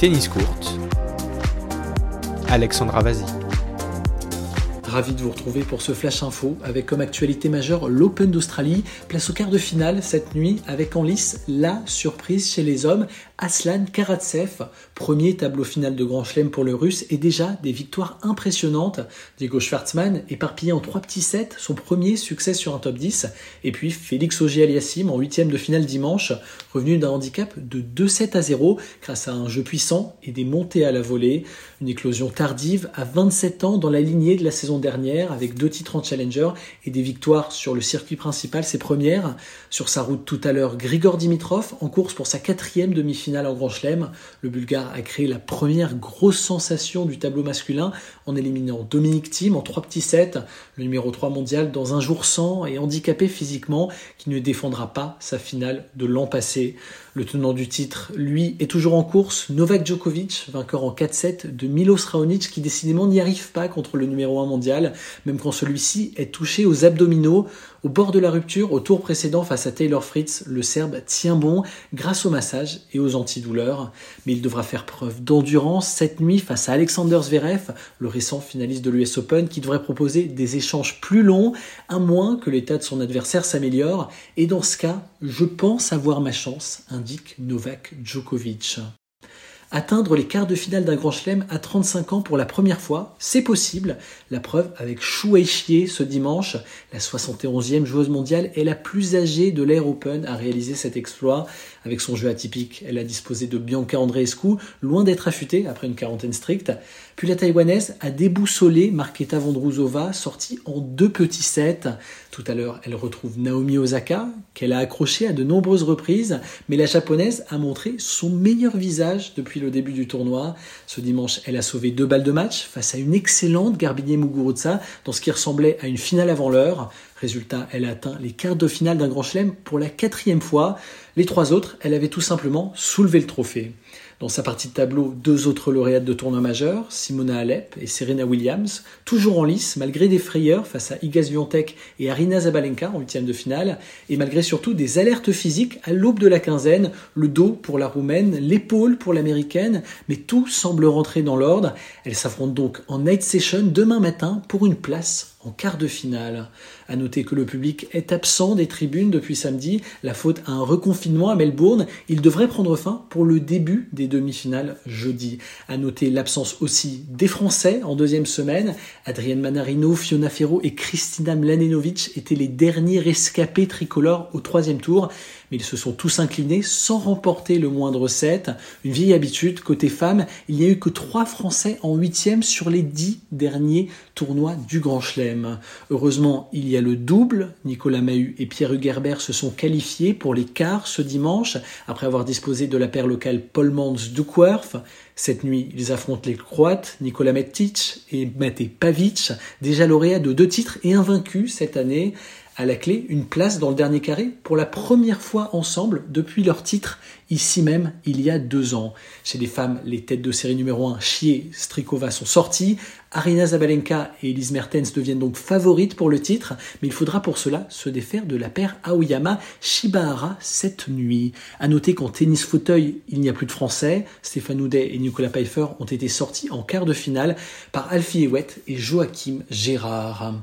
tennis courte, Alexandra Vazi. Ravi de vous retrouver pour ce Flash Info avec comme actualité majeure l'Open d'Australie. Place au quart de finale cette nuit avec en lice la surprise chez les hommes Aslan Karatsev, premier tableau final de Grand Chelem pour le Russe et déjà des victoires impressionnantes. Diego Schwartzmann éparpillé en trois petits sets, son premier succès sur un top 10. Et puis Félix Auger-Aliassime en huitième de finale dimanche, revenu d'un handicap de 2-7 à 0 grâce à un jeu puissant et des montées à la volée. Une éclosion tardive à 27 ans dans la lignée de la saison dernière avec deux titres en Challenger et des victoires sur le circuit principal, ses premières. Sur sa route tout à l'heure, Grigor Dimitrov en course pour sa quatrième demi-finale en Grand Chelem. Le Bulgare a créé la première grosse sensation du tableau masculin en éliminant Dominique Thiem en trois petits sets, le numéro 3 mondial dans un jour sans et handicapé physiquement qui ne défendra pas sa finale de l'an passé. Le tenant du titre, lui, est toujours en course, Novak Djokovic, vainqueur en 4-7 de Milos Raonic qui décidément n'y arrive pas contre le numéro 1 mondial, même quand celui-ci est touché aux abdominaux. Au bord de la rupture, au tour précédent face à Taylor Fritz, le Serbe tient bon grâce au massage et aux antidouleurs. Mais il devra faire preuve d'endurance cette nuit face à Alexander Zverev, le récent finaliste de l'US Open, qui devrait proposer des échanges plus longs, à moins que l'état de son adversaire s'améliore. Et dans ce cas, je pense avoir ma chance, indique Novak Djokovic. Atteindre les quarts de finale d'un Grand Chelem à 35 ans pour la première fois, c'est possible. La preuve avec Shu Weixie ce dimanche. La 71e joueuse mondiale est la plus âgée de l'Air Open à réaliser cet exploit. Avec son jeu atypique, elle a disposé de Bianca Andreescu, loin d'être affûtée après une quarantaine stricte. Puis la taïwanaise a déboussolé Marketa Vondrousova, sortie en deux petits sets. Tout à l'heure, elle retrouve Naomi Osaka, qu'elle a accroché à de nombreuses reprises, mais la japonaise a montré son meilleur visage depuis le début du tournoi. Ce dimanche, elle a sauvé deux balles de match face à une excellente Garbinier Muguruza dans ce qui ressemblait à une finale avant l'heure. Résultat, elle a atteint les quarts de finale d'un Grand Chelem pour la quatrième fois. Les trois autres, elle avait tout simplement soulevé le trophée. Dans sa partie de tableau, deux autres lauréates de tournoi majeur, Simona Alep et Serena Williams, toujours en lice malgré des frayeurs face à Iga Swiatek et Arina Zabalenka en huitième de finale, et malgré surtout des alertes physiques à l'aube de la quinzaine, le dos pour la roumaine, l'épaule pour l'américaine, mais tout semble rentrer dans l'ordre. Elles s'affrontent donc en night session demain matin pour une place en quart de finale. À noter que le public est absent des tribunes depuis samedi, la faute à un reconfinement à Melbourne. Il devrait prendre fin pour le début des demi-finales jeudi. À noter l'absence aussi des Français en deuxième semaine. Adrienne Manarino, Fiona Ferro et Kristina Mladenovic étaient les derniers rescapés tricolores au troisième tour mais ils se sont tous inclinés sans remporter le moindre set. Une vieille habitude, côté femmes, il n'y a eu que trois Français en huitième sur les dix derniers tournois du Grand Chelem. Heureusement, il y a le double. Nicolas Mahut et Pierre Hugerbert se sont qualifiés pour les quarts ce dimanche, après avoir disposé de la paire locale Paul Mans Dukwerf. Cette nuit, ils affrontent les Croates, Nikola Metic et Mate Pavic, déjà lauréats de deux titres et invaincus cette année à la clé une place dans le dernier carré pour la première fois ensemble depuis leur titre ici même il y a deux ans. Chez les femmes, les têtes de série numéro 1, Chier, Strikova sont sorties. Arina Zabalenka et Elise Mertens deviennent donc favorites pour le titre, mais il faudra pour cela se défaire de la paire Aoyama Shibahara cette nuit. À noter qu'en tennis fauteuil, il n'y a plus de Français. Stéphane Houdet et Nicolas Pfeiffer ont été sortis en quart de finale par Alfie Ewet et Joachim Gérard.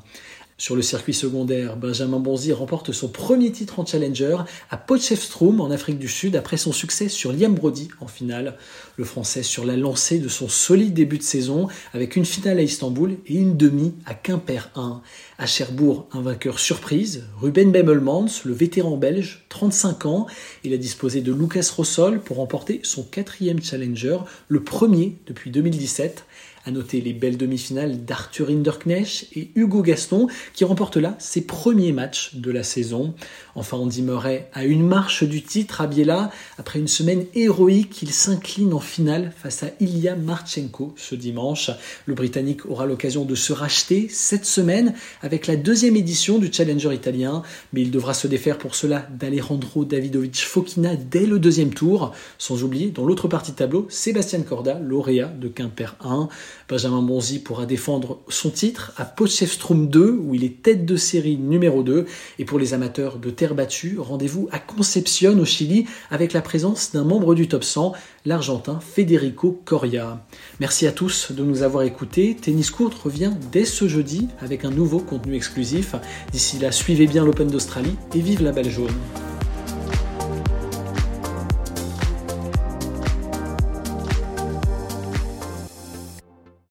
Sur le circuit secondaire, Benjamin Bonzi remporte son premier titre en Challenger à Potchefstroom en Afrique du Sud après son succès sur Liam Brody en finale. Le Français sur la lancée de son solide début de saison avec une finale à Istanbul et une demi à Quimper 1. À Cherbourg, un vainqueur surprise, Ruben Bemelmans, le vétéran belge, 35 ans. Il a disposé de Lucas Rossol pour remporter son quatrième Challenger, le premier depuis 2017. À noter les belles demi-finales d'Arthur Hinderknecht et Hugo Gaston qui remportent là ses premiers matchs de la saison. Enfin, Andy Murray a une marche du titre à Biella. Après une semaine héroïque, il s'incline en finale face à Ilya Marchenko ce dimanche. Le Britannique aura l'occasion de se racheter cette semaine avec la deuxième édition du Challenger italien, mais il devra se défaire pour cela d'Alejandro Davidovic Fokina dès le deuxième tour. Sans oublier, dans l'autre partie de tableau, Sébastien Corda, lauréat de Quimper 1. Benjamin Bonzi pourra défendre son titre à Potchefstroom 2 où il est tête de série numéro 2. Et pour les amateurs de terre battue, rendez-vous à Concepción au Chili avec la présence d'un membre du top 100, l'Argentin Federico Coria. Merci à tous de nous avoir écoutés. Tennis Court revient dès ce jeudi avec un nouveau contenu exclusif. D'ici là, suivez bien l'Open d'Australie et vive la balle jaune.